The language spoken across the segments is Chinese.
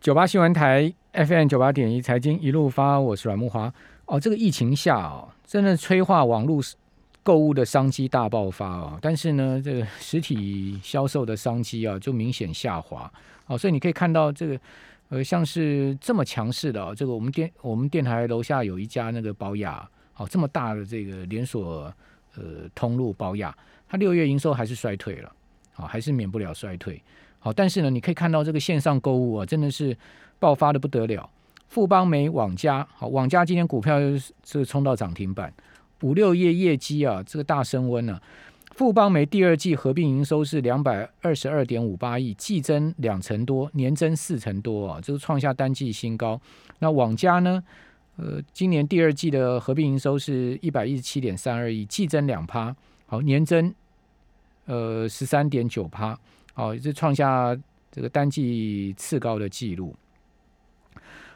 九八新闻台 FM 九八点一财经一路发，我是阮木华。哦，这个疫情下哦，真的催化网络购物的商机大爆发哦。但是呢，这个实体销售的商机啊，就明显下滑。哦，所以你可以看到这个呃，像是这么强势的哦，这个我们电我们电台楼下有一家那个保雅，哦，这么大的这个连锁呃通路保雅，它六月营收还是衰退了，好，还是免不了衰退。好，但是呢，你可以看到这个线上购物啊，真的是爆发的不得了。富邦美、网家，好，网家今天股票又是冲到涨停板，五六业业绩啊，这个大升温了。富邦美第二季合并营收是两百二十二点五八亿，季增两成多，年增四成多啊，这个创下单季新高。那网家呢，呃，今年第二季的合并营收是一百一十七点三二亿，季增两趴，好，年增呃十三点九趴。哦，这创下这个单季次高的记录。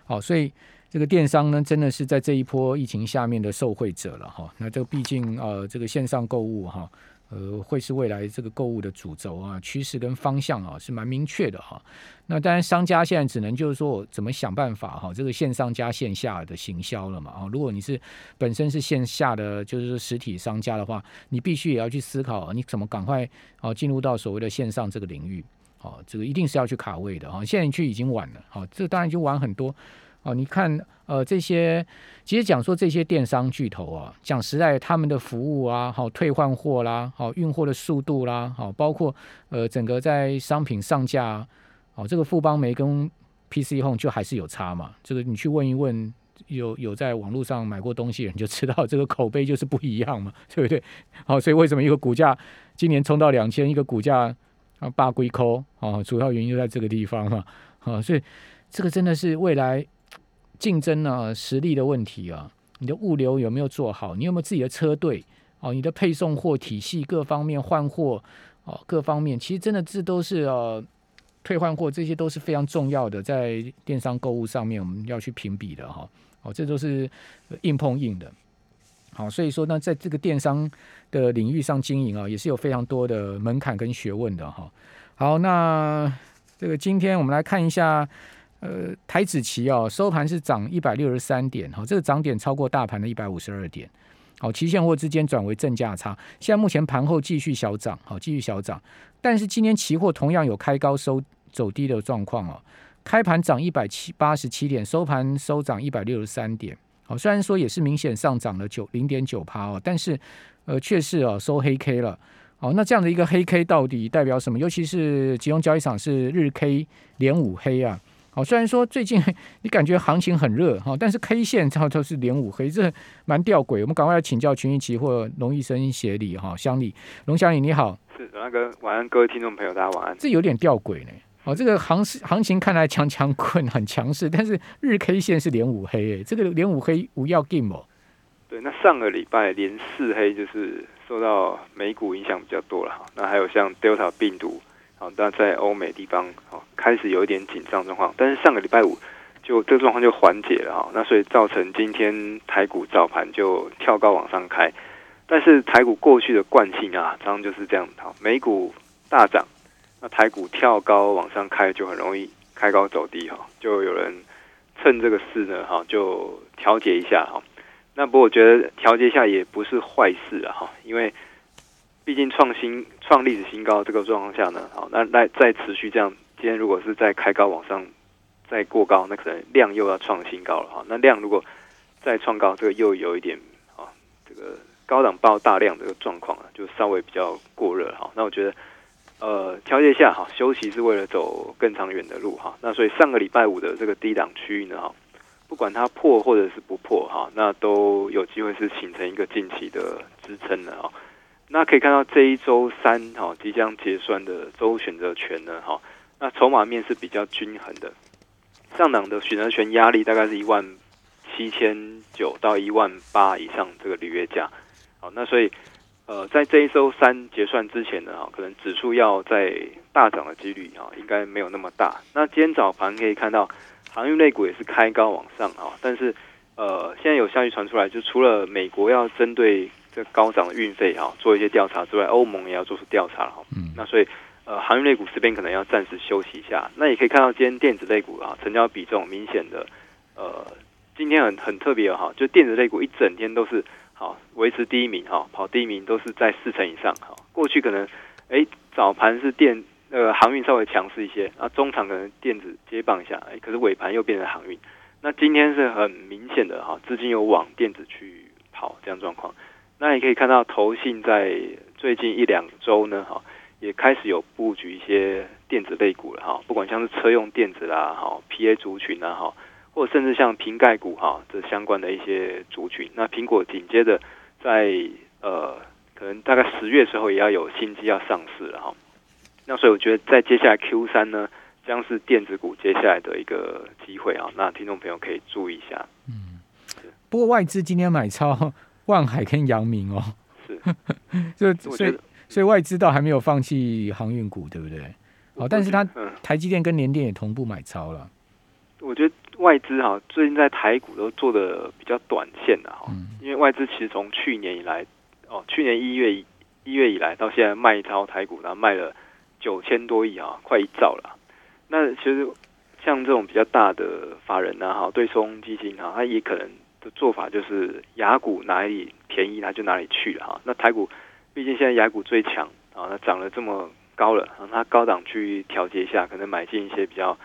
好，所以这个电商呢，真的是在这一波疫情下面的受惠者了哈。那这毕竟呃，这个线上购物哈。呃，会是未来这个购物的主轴啊，趋势跟方向啊，是蛮明确的哈。那当然，商家现在只能就是说，怎么想办法哈，这个线上加线下的行销了嘛啊。如果你是本身是线下的，就是实体商家的话，你必须也要去思考，你怎么赶快啊进入到所谓的线上这个领域，哦，这个一定是要去卡位的哈。现在去已经晚了，好，这当然就晚很多。哦，你看，呃，这些其实讲说这些电商巨头啊，讲实在，他们的服务啊，好退换货啦，好运货的速度啦，好包括呃整个在商品上架，哦，这个富邦梅跟 PC Home 就还是有差嘛。这个你去问一问，有有在网络上买过东西的人就知道，这个口碑就是不一样嘛，对不对？好，所以为什么一个股价今年冲到两千，一个股价啊八龟抠，哦，主要原因就在这个地方嘛，好，所以这个真的是未来。竞争啊，实力的问题啊，你的物流有没有做好？你有没有自己的车队？哦，你的配送货体系各方面换货哦，各方面其实真的这都是呃退换货，这些都是非常重要的，在电商购物上面我们要去评比的哈。哦，这都是硬碰硬的。好，所以说呢，在这个电商的领域上经营啊，也是有非常多的门槛跟学问的哈。好，那这个今天我们来看一下。呃，台子期哦，收盘是涨一百六十三点，哈，这个涨点超过大盘的一百五十二点，好，期现货之间转为正价差，现在目前盘后继续小涨，好，继续小涨，但是今天期货同样有开高收走低的状况哦，开盘涨一百七八十七点，收盘收涨一百六十三点，好，虽然说也是明显上涨了九零点九趴哦，但是呃，却是哦收黑 K 了，好，那这样的一个黑 K 到底代表什么？尤其是集中交易场是日 K 连五黑啊。好，虽然说最近 你感觉行情很热哈，但是 K 线它都是连五黑，这蛮吊诡。我们赶快来请教群益期货龙医生协理哈，乡里龙乡里你好，是那个晚安，各位听众朋友，大家晚安。这有点吊诡呢。哦，这个行行情看来强强困很强势，但是日 K 线是连五黑，诶，这个连五黑无要 game 哦。对，那上个礼拜连四黑就是受到美股影响比较多了哈。那还有像 Delta 病毒。好，那在欧美地方，好开始有一点紧张状况，但是上个礼拜五就这个状况就缓解了哈，那所以造成今天台股早盘就跳高往上开，但是台股过去的惯性啊，常常就是这样，好美股大涨，那台股跳高往上开就很容易开高走低哈，就有人趁这个事呢，哈就调节一下哈，那不过我觉得调节一下也不是坏事啊哈，因为。毕竟创新创历史新高这个状况下呢，好，那那再持续这样，今天如果是在开高往上再过高，那可能量又要创新高了哈。那量如果再创高，这个又有一点啊，这个高档爆大量这个状况啊，就稍微比较过热哈。那我觉得呃调节下哈，休息是为了走更长远的路哈。那所以上个礼拜五的这个低档区域呢哈，不管它破或者是不破哈，那都有机会是形成一个近期的支撑的哈。那可以看到这一周三哈即将结算的周选择权呢哈，那筹码面是比较均衡的，上档的选择权压力大概是一万七千九到一万八以上这个履约价，好，那所以呃在这一周三结算之前呢哈，可能指数要在大涨的几率啊应该没有那么大。那今天早盘可以看到航运类股也是开高往上啊，但是呃现在有消息传出来，就除了美国要针对这高涨的运费啊，做一些调查之外，欧盟也要做出调查哈。嗯，那所以呃航运类股这边可能要暂时休息一下。那也可以看到今天电子类股啊成交比重明显的呃今天很很特别哈，就电子类股一整天都是好维持第一名哈，跑第一名都是在四成以上哈。过去可能哎早盘是电呃航运稍微强势一些，啊中场可能电子接棒一下，哎可是尾盘又变成航运。那今天是很明显的哈，资金有往电子去跑这样状况。那也可以看到，投信在最近一两周呢，哈，也开始有布局一些电子类股了哈。不管像是车用电子啦，哈，PA 族群啊，哈，或甚至像瓶盖股哈，这相关的一些族群。那苹果紧接着在呃，可能大概十月时候也要有新机要上市了哈。那所以我觉得在接下来 Q 三呢。将是电子股接下来的一个机会啊，那听众朋友可以注意一下。嗯，不过外资今天买超万海跟阳明哦，是，就所以所以外资倒还没有放弃航运股，对不对？哦，但是它台积电跟联电也同步买超了。我觉得外资哈最近在台股都做的比较短线的哈，因为外资其实从去年以来，哦，去年一月一月以来到现在卖超台股，然后卖了九千多亿啊，快一兆了。那其实像这种比较大的法人呢，哈，对冲基金哈，他也可能的做法就是雅股哪里便宜，他就哪里去了哈。那台股毕竟现在雅股最强啊，那涨了这么高了，让它高档去调节一下，可能买进一些比较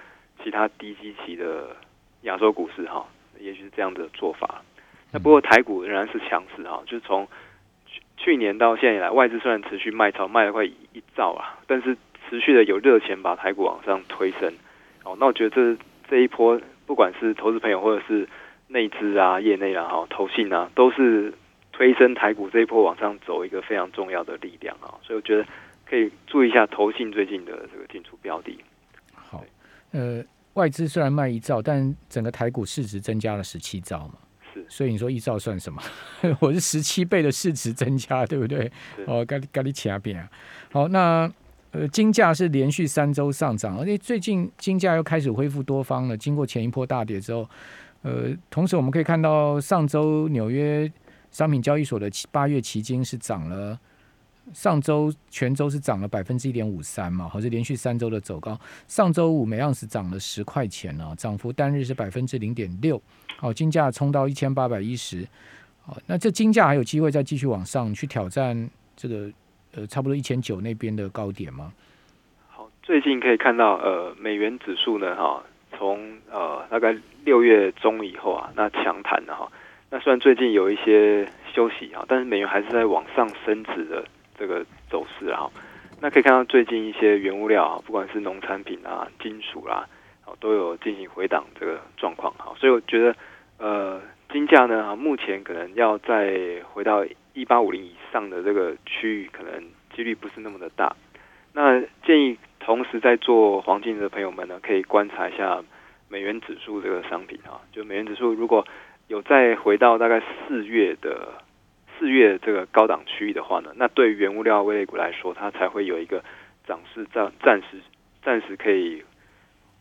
其他低基期的亚洲股市哈，也许是这样的做法。那不过台股仍然是强势哈，就是从去去年到现在以来，外资虽然持续卖超，卖了快一兆啊，但是。持续的有热钱把台股往上推升，哦，那我觉得这这一波不管是投资朋友或者是内资啊、业内啊、哈投信啊，都是推升台股这一波往上走一个非常重要的力量啊，所以我觉得可以注意一下投信最近的这个进出标的。好，呃，外资虽然卖一兆，但整个台股市值增加了十七兆嘛，是，所以你说一兆算什么？我是十七倍的市值增加，对不对？哦，咖喱咖喱其他边啊，好，那。呃，金价是连续三周上涨，而且最近金价又开始恢复多方了。经过前一波大跌之后，呃，同时我们可以看到上周纽约商品交易所的八月期金是涨了，上周全周是涨了百分之一点五三嘛，好是连续三周的走高。上周五每盎司涨了十块钱呢，涨幅单日是百分之零点六。好，金价冲到一千八百一十，好，那这金价还有机会再继续往上去挑战这个。呃，差不多一千九那边的高点吗？好，最近可以看到，呃，美元指数呢，哈，从呃大概六月中以后啊，那强弹的哈，那虽然最近有一些休息啊，但是美元还是在往上升值的这个走势哈。那可以看到最近一些原物料啊，不管是农产品啊、金属啦，都有进行回档这个状况哈。所以我觉得，呃，金价呢，目前可能要再回到。一八五零以上的这个区域，可能几率不是那么的大。那建议同时在做黄金的朋友们呢，可以观察一下美元指数这个商品啊。就美元指数如果有再回到大概四月的四月这个高档区域的话呢，那对原物料类股来说，它才会有一个涨势暂暂时暂时可以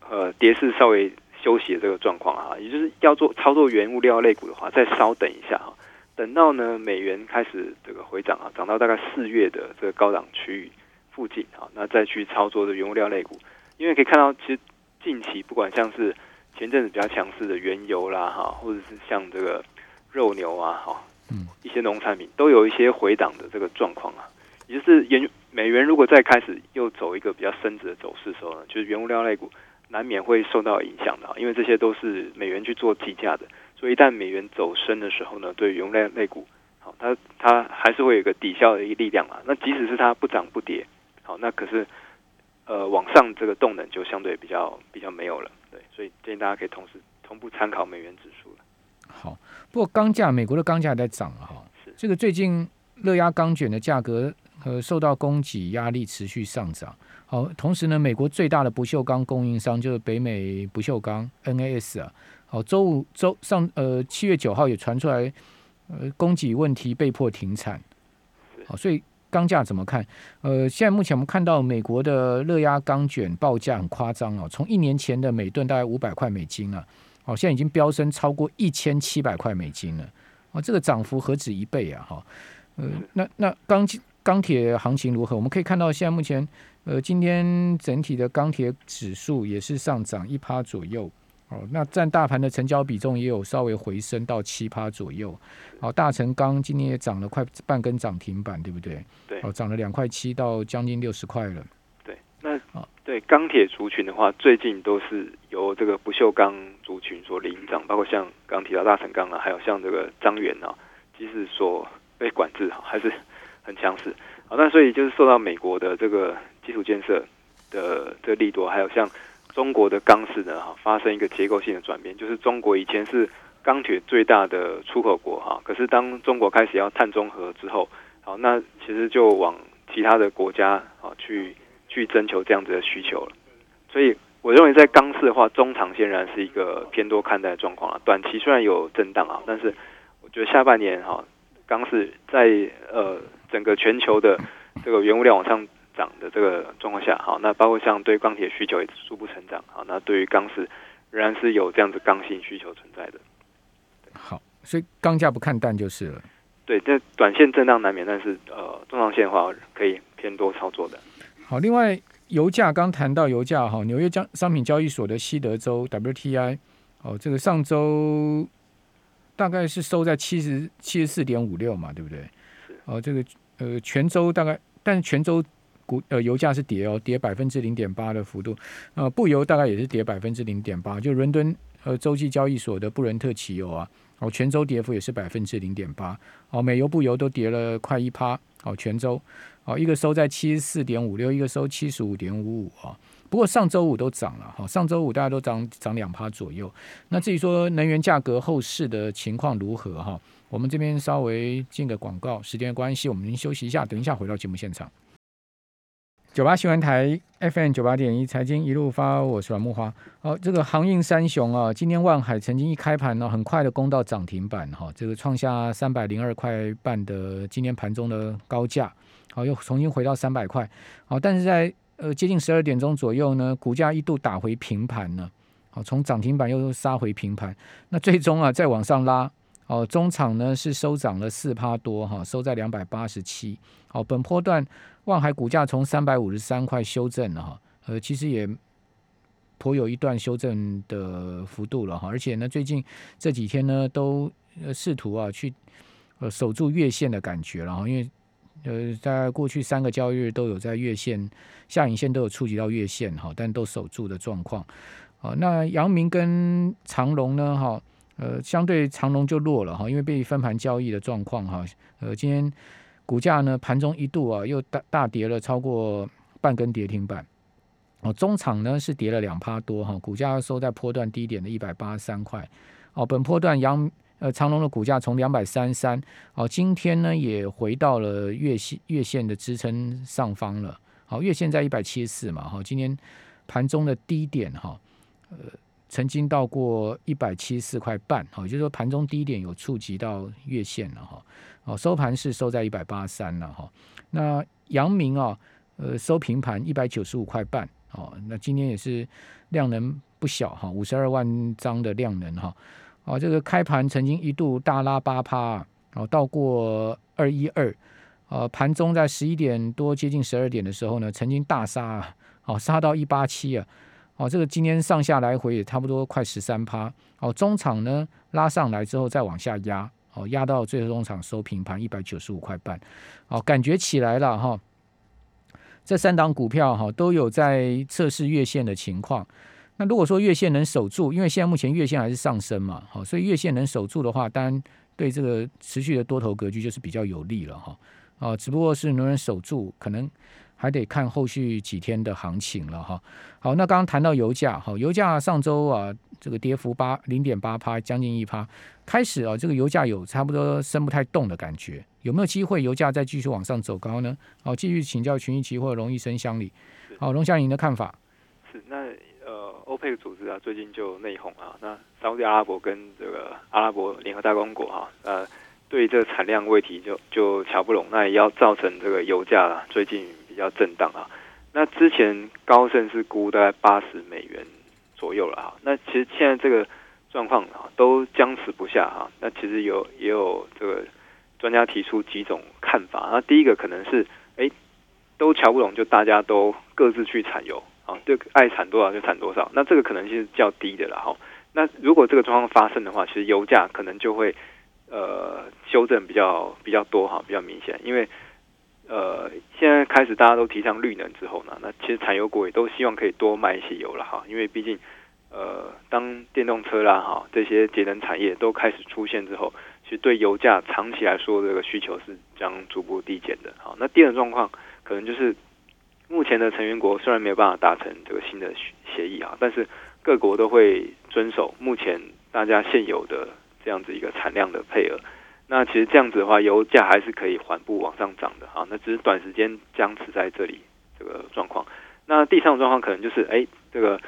呃跌势稍微休息的这个状况啊。也就是要做操作原物料类股的话，再稍等一下哈。等到呢，美元开始这个回涨啊，涨到大概四月的这个高档区域附近啊，那再去操作的原物料类股，因为可以看到，其实近期不管像是前阵子比较强势的原油啦哈，或者是像这个肉牛啊哈，嗯，一些农产品都有一些回档的这个状况啊，也就是原美元如果再开始又走一个比较升值的走势的时候呢，就是原物料类股难免会受到影响的，因为这些都是美元去做计价的。所以一旦美元走升的时候呢，对原物料类股，好，它它还是会有一个抵消的一个力量啊。那即使是它不涨不跌，好，那可是呃往上这个动能就相对比较比较没有了。对，所以建议大家可以同时同步参考美元指数了。好，不过钢价，美国的钢价在涨了哈。是这个最近热压钢卷的价格呃受到供给压力持续上涨。好，同时呢，美国最大的不锈钢供应商就是北美不锈钢 NAS 啊。好，周五周上呃七月九号也传出来，呃供给问题被迫停产。好，所以钢价怎么看？呃，现在目前我们看到美国的热压钢卷报价很夸张哦，从一年前的每吨大概五百块美金啊，哦，现在已经飙升超过一千七百块美金了。哦，这个涨幅何止一倍啊！哈，呃，那那钢钢铁行情如何？我们可以看到现在目前呃，今天整体的钢铁指数也是上涨一趴左右。哦，那占大盘的成交比重也有稍微回升到七趴左右。好，大成钢今天也涨了快半根涨停板，对不对？对。哦，涨了两块七到将近六十块了。对，那啊，对钢铁族群的话，最近都是由这个不锈钢族群所领涨，包括像刚提到大成钢啊，还有像这个张元啊，即使所被管制哈，还是很强势。好，那所以就是受到美国的这个基础建设的这个利多，还有像。中国的钢市呢，哈，发生一个结构性的转变，就是中国以前是钢铁最大的出口国，哈，可是当中国开始要碳中和之后，好，那其实就往其他的国家啊去去征求这样子的需求了。所以我认为在钢市的话，中长线仍然是一个偏多看待的状况了。短期虽然有震荡啊，但是我觉得下半年哈，钢市在呃整个全球的这个原物料往上。涨的这个状况下，好，那包括像对钢铁需求也逐步成长，好，那对于钢市仍然是有这样子刚性需求存在的。好，所以钢价不看淡就是了。对，这短线震荡难免，但是呃，中长线的话可以偏多操作的。好，另外油价刚谈到油价哈，纽约交商品交易所的西德州 WTI 哦，这个上周大概是收在七十七十四点五六嘛，对不对？哦，这个呃泉州大概，但是全州。股呃油价是跌哦，跌百分之零点八的幅度，呃布油大概也是跌百分之零点八，就伦敦呃洲际交易所的布伦特汽油啊，哦全州跌幅也是百分之零点八，哦美油布油都跌了快一趴，哦全州，哦一个收在七十四点五六，一个收七十五点五五啊，不过上周五都涨了哈，上周五大家都涨涨两趴左右，那至于说能源价格后市的情况如何哈，我们这边稍微进个广告，时间关系我们休息一下，等一下回到节目现场。九八新闻台 FM 九八点一财经一路发，我是阮木花。哦，这个航运三雄啊，今天万海曾经一开盘呢，很快的攻到涨停板哈，这个创下三百零二块半的今天盘中的高价，好，又重新回到三百块。好，但是在呃接近十二点钟左右呢，股价一度打回平盘呢，好，从涨停板又杀回平盘，那最终啊再往上拉，哦，中场呢是收涨了四趴多哈，收在两百八十七。好，本波段。望海股价从三百五十三块修正了哈，呃，其实也颇有一段修正的幅度了哈，而且呢，最近这几天呢，都试图啊去呃守住月线的感觉了哈，因为呃在过去三个交易日都有在月线下影线都有触及到月线哈，但都守住的状况。好，那阳明跟长隆呢哈，呃，相对长隆就弱了哈，因为被分盘交易的状况哈，呃，今天。股价呢，盘中一度啊又大大跌了超过半根跌停板，哦，中场呢是跌了两趴多哈，股价收在波段低点的一百八十三块，哦，本波段阳呃长隆的股价从两百三三，哦，今天呢也回到了月线月线的支撑上方了，好，月线在一百七十四嘛，哈，今天盘中的低点哈，呃，曾经到过一百七十四块半，好，也就是说盘中低点有触及到月线了哈。哦，收盘是收在一百八十三了哈。那阳明啊，呃，收平盘一百九十五块半哦。那今天也是量能不小哈，五十二万张的量能哈。哦，这个开盘曾经一度大拉八趴，哦，到过二一二。呃，盘中在十一点多接近十二点的时候呢，曾经大杀，哦，杀到一八七啊。哦，这个今天上下来回也差不多快十三趴。哦，中场呢拉上来之后再往下压。哦，压到最终场收平盘一百九十五块半，哦，感觉起来了哈。这三档股票哈都有在测试月线的情况。那如果说月线能守住，因为现在目前月线还是上升嘛，好，所以月线能守住的话，当然对这个持续的多头格局就是比较有利了哈。哦，只不过是能不能守住，可能。还得看后续几天的行情了哈。好，那刚刚谈到油价，好，油价上周啊，这个跌幅八零点八趴，将近一趴，开始啊，这个油价有差不多升不太动的感觉，有没有机会油价再继续往上走高呢？好，继续请教群益期货龙医生乡里。好，龙祥您的看法？是那呃，欧佩克组织啊，最近就内讧啊，那沙特阿拉伯跟这个阿拉伯联合大公国哈，呃，对这个产量问题就就瞧不拢，那也要造成这个油价最近。比较震荡啊，那之前高盛是估大概八十美元左右了哈，那其实现在这个状况啊都僵持不下哈，那其实有也有这个专家提出几种看法，那第一个可能是哎都瞧不拢，就大家都各自去产油啊，就爱产多少就产多少，那这个可能性是较低的了哈。那如果这个状况发生的话，其实油价可能就会呃修正比较比较多哈，比较明显，因为呃现在开始大家都提倡绿能之后呢，那其实产油国也都希望可以多卖一些油了哈，因为毕竟呃当电动车啦哈这些节能产业都开始出现之后，其实对油价长期来说这个需求是将逐步递减的。好，那第二状况可能就是目前的成员国虽然没有办法达成这个新的协议啊，但是各国都会。遵守目前大家现有的这样子一个产量的配额，那其实这样子的话，油价还是可以缓步往上涨的啊。那只是短时间僵持在这里这个状况。那第三种状况可能就是，哎，这个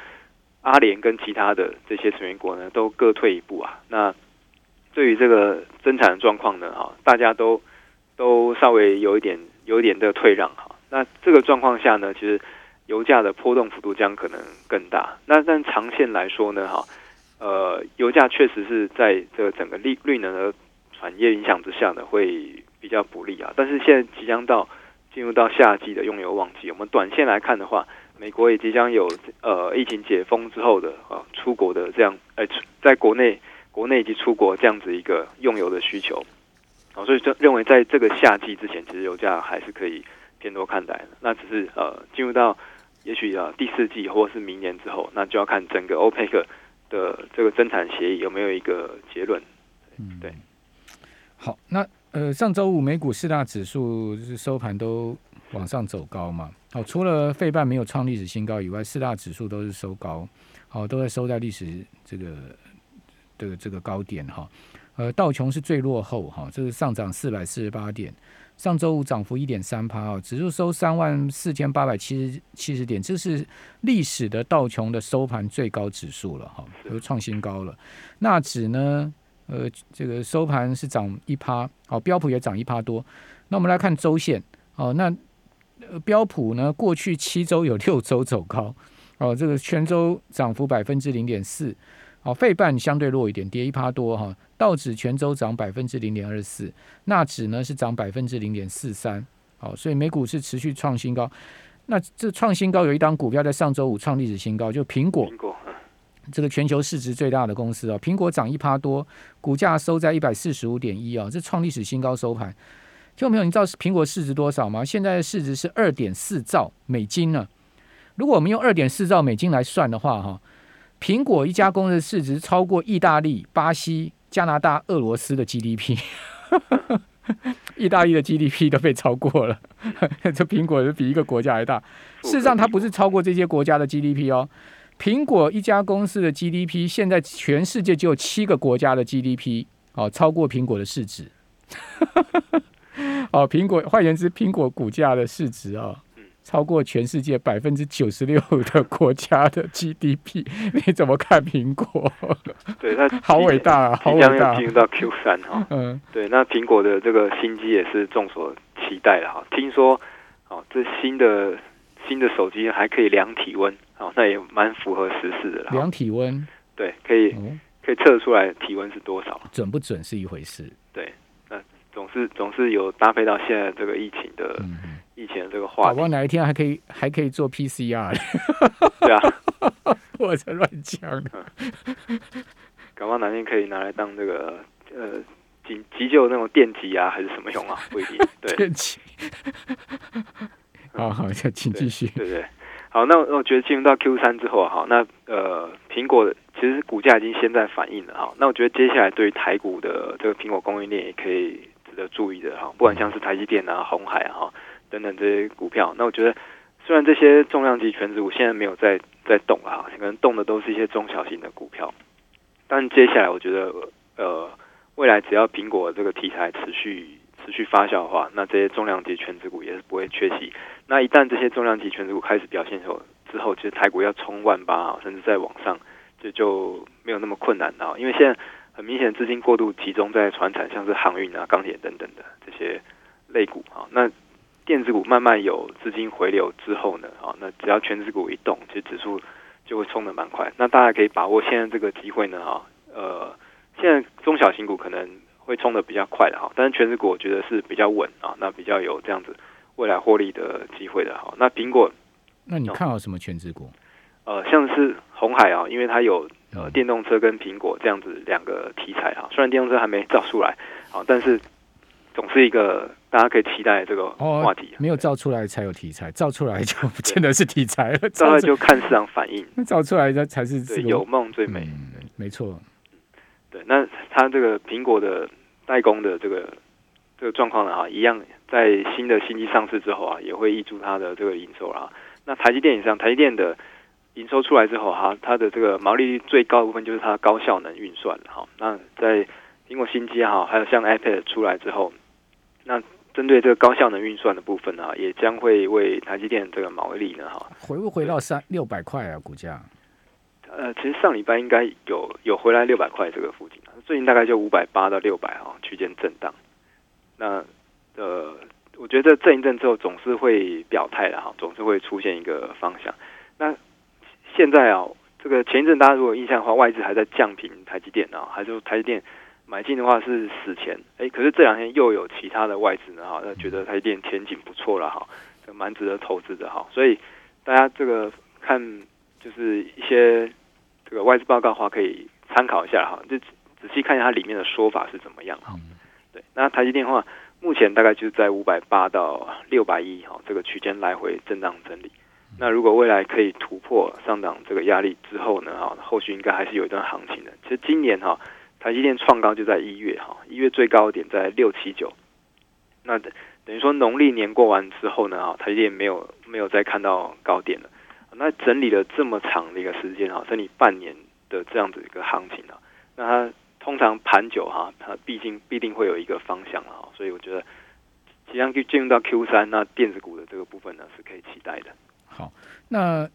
阿联跟其他的这些成员国呢，都各退一步啊。那对于这个增产的状况呢，哈，大家都都稍微有一点有一点的退让哈。那这个状况下呢，其实。油价的波动幅度将可能更大。那但长线来说呢，哈，呃，油价确实是在这个整个绿绿能的产业影响之下呢，会比较不利啊。但是现在即将到进入到夏季的用油旺季，我们短线来看的话，美国也即将有呃疫情解封之后的啊出国的这样，呃，在国内国内以及出国这样子一个用油的需求啊，所以就认为在这个夏季之前，其实油价还是可以偏多看待的。那只是呃进入到也许啊，第四季或是明年之后，那就要看整个欧佩克的这个增产协议有没有一个结论。嗯，对。好，那呃，上周五美股四大指数是收盘都往上走高嘛？好，除了费半没有创历史新高以外，四大指数都是收高，好，都在收在历史这个这个这个高点哈。呃，道琼是最落后哈，这是上涨四百四十八点。上周五涨幅一点三趴哦，指数收三万四千八百七十七十点，这是历史的道琼的收盘最高指数了哈，都创新高了。纳指呢，呃，这个收盘是涨一趴，哦，标普也涨一趴多。那我们来看周线，哦，那标普呢，过去七周有六周走高，哦，这个全周涨幅百分之零点四。哦，费半相对弱一点，跌一趴多哈。道指全周涨百分之零点二四，纳指呢是涨百分之零点四三。好，所以美股是持续创新高。那这创新高有一档股票在上周五创历史新高，就苹果。苹果，这个全球市值最大的公司哦，苹果涨一趴多，股价收在一百四十五点一啊，这创历史新高收盘。听众朋友，你知道苹果市值多少吗？现在的市值是二点四兆美金呢。如果我们用二点四兆美金来算的话，哈。苹果一家公司的市值超过意大利、巴西、加拿大、俄罗斯的 GDP，意大利的 GDP 都被超过了。这苹果是比一个国家还大。事实上，它不是超过这些国家的 GDP 哦。苹果一家公司的 GDP 现在全世界只有七个国家的 GDP 哦，超过苹果的市值。哦，苹果换言之，苹果股价的市值啊。超过全世界百分之九十六的国家的 GDP，你怎么看苹果？对，它好伟大啊，好伟大！进入到 Q 三哈，嗯，对，那苹果的这个新机也是众所期待的哈。听说，哦，这新的新的手机还可以量体温，哦，那也蛮符合时事的。量体温，对，可以可以测出来体温是多少，准不准是一回事。对，那总是总是有搭配到现在这个疫情的。以前这个话，宝宝哪一天还可以还可以做 PCR？对啊，我在乱讲。搞不好哪天可以拿来当这个呃急急救那种电击啊，还是什么用啊？不一定。对，电击。好好，请继续。对对，好，那我觉得进入到 Q 三之后，哈，那呃，苹果其实股价已经先在反应了哈。那我觉得接下来对于台股的这个苹果供应链也可以值得注意的哈，不管像是台积电啊、红海啊哈。等等这些股票，那我觉得虽然这些重量级全值股现在没有在在动啊，可能动的都是一些中小型的股票，但接下来我觉得呃，未来只要苹果这个题材持续持续发酵的话，那这些重量级全值股也是不会缺席。那一旦这些重量级全值股开始表现后之后，其实台股要冲万八啊，甚至在往上就就没有那么困难了，因为现在很明显资金过度集中在船产，像是航运啊、钢铁等等的这些类股啊，那。电子股慢慢有资金回流之后呢，啊，那只要全指股一动，其实指数就会冲的蛮快。那大家可以把握现在这个机会呢，啊，呃，现在中小型股可能会冲的比较快的哈，但是全指股我觉得是比较稳啊，那比较有这样子未来获利的机会的哈。那苹果，那你看好什么全职股？呃，像是红海啊，因为它有呃电动车跟苹果这样子两个题材哈。虽然电动车还没造出来，啊，但是总是一个大家可以期待这个话题。没有造出来才有题材，造出来就不见得是题材了。造出来就看市场反应，造出来的才是有梦最美。没错。对，那它这个苹果的代工的这个这个状况呢，哈，一样在新的新机上市之后啊，也会挹注它的这个营收啦。那台积电以上，台积电的营收出来之后哈，它的这个毛利率最高的部分就是它高效能运算哈。那在苹果新机哈，还有像 iPad 出来之后，那针对这个高效能运算的部分啊，也将会为台积电这个毛利呢哈，回不回到三六百块啊？股价？呃，其实上礼拜应该有有回来六百块这个附近最近大概就五百八到六百啊区间震荡。那呃，我觉得震一震之后总是会表态的哈，总是会出现一个方向。那现在啊，这个前一阵大家如果印象的话，外资还在降平台积电啊，还是台积电买进的话是死钱，哎，可是这两天又有其他的外资呢哈，那觉得台积电前景不错了哈，蛮值得投资的哈，所以大家这个看就是一些。这个外资报告的话，可以参考一下哈，就仔细看一下它里面的说法是怎么样哈。对，那台积电话目前大概就是在五百八到六百一哈这个区间来回震荡整理。那如果未来可以突破上涨这个压力之后呢，哈，后续应该还是有一段行情的。其实今年哈，台积电创高就在一月哈，一月最高点在六七九。那等于说农历年过完之后呢，哈，台积电没有没有再看到高点了。那整理了这么长的一个时间哈，整理半年的这样子一个行情啊，那它通常盘久哈，它毕竟必定会有一个方向哈，所以我觉得即将进入到 Q 三，那电子股的这个部分呢是可以期待的。好，那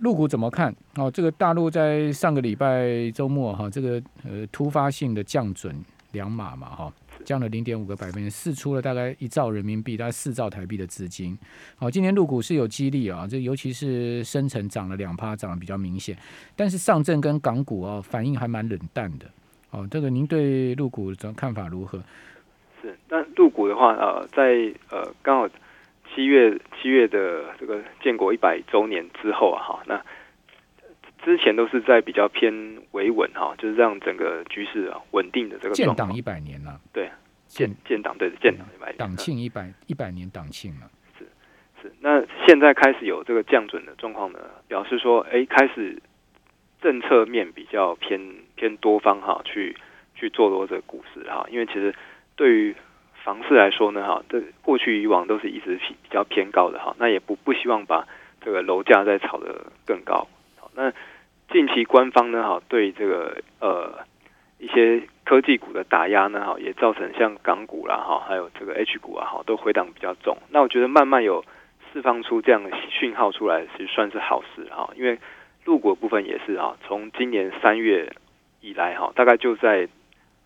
陆股怎么看？哦，这个大陆在上个礼拜周末哈，这个呃突发性的降准两码嘛哈。降了零点五个百分点，释出了大概一兆人民币，大概四兆台币的资金。好，今年入股是有激励啊，这尤其是深成涨了两趴，涨得比较明显。但是上证跟港股啊反应还蛮冷淡的。哦，这个您对入股的看法如何？是，但入股的话，呃，在呃刚好七月七月的这个建国一百周年之后啊，哈，那。之前都是在比较偏维稳哈，就是让整个局势啊稳定的这个建党一百年了，对，建建党对建党一百年，党庆一百一百年党庆了，是是。那现在开始有这个降准的状况呢，表示说，哎，开始政策面比较偏偏多方哈，去去做多这个股市哈，因为其实对于房市来说呢哈，这过去以往都是一直比较偏高的哈，那也不不希望把这个楼价再炒得更高，好那。近期官方呢，哈，对这个呃一些科技股的打压呢，哈，也造成像港股啦，哈，还有这个 H 股啊，哈，都回档比较重。那我觉得慢慢有释放出这样的讯号出来，其实算是好事哈。因为入股部分也是哈，从今年三月以来哈，大概就在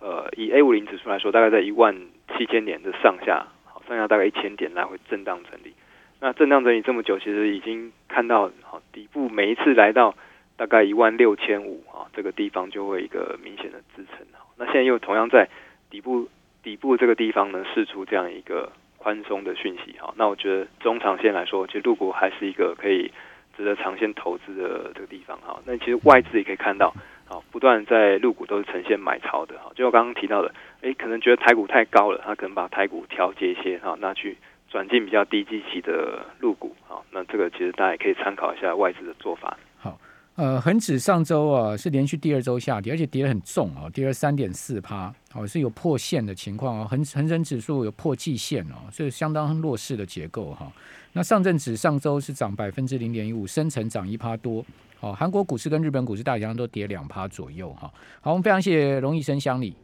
呃以 A 五零指数来说，大概在一万七千点的上下，好，上下大概一千点来回震荡整理。那震荡整理这么久，其实已经看到好底部每一次来到。大概一万六千五啊，这个地方就会一个明显的支撑那现在又同样在底部底部这个地方呢，试出这样一个宽松的讯息哈。那我觉得中长线来说，其实入股还是一个可以值得长线投资的这个地方哈。那其实外资也可以看到，啊，不断在入股都是呈现买超的哈。就我刚刚提到的，哎，可能觉得台股太高了，他可能把台股调节一些哈，那去转进比较低基期的入股啊。那这个其实大家也可以参考一下外资的做法。呃，恒指上周啊是连续第二周下跌，而且跌得很重啊，跌了三点四趴，哦是有破线的情况啊，恒恒生指数有破季线哦，是相当弱势的结构哈。那上证指上周是涨百分之零点一五，深成涨一趴多，哦，韩国股市跟日本股市大体上都跌两趴左右哈。好，我们非常谢谢龙医生相里。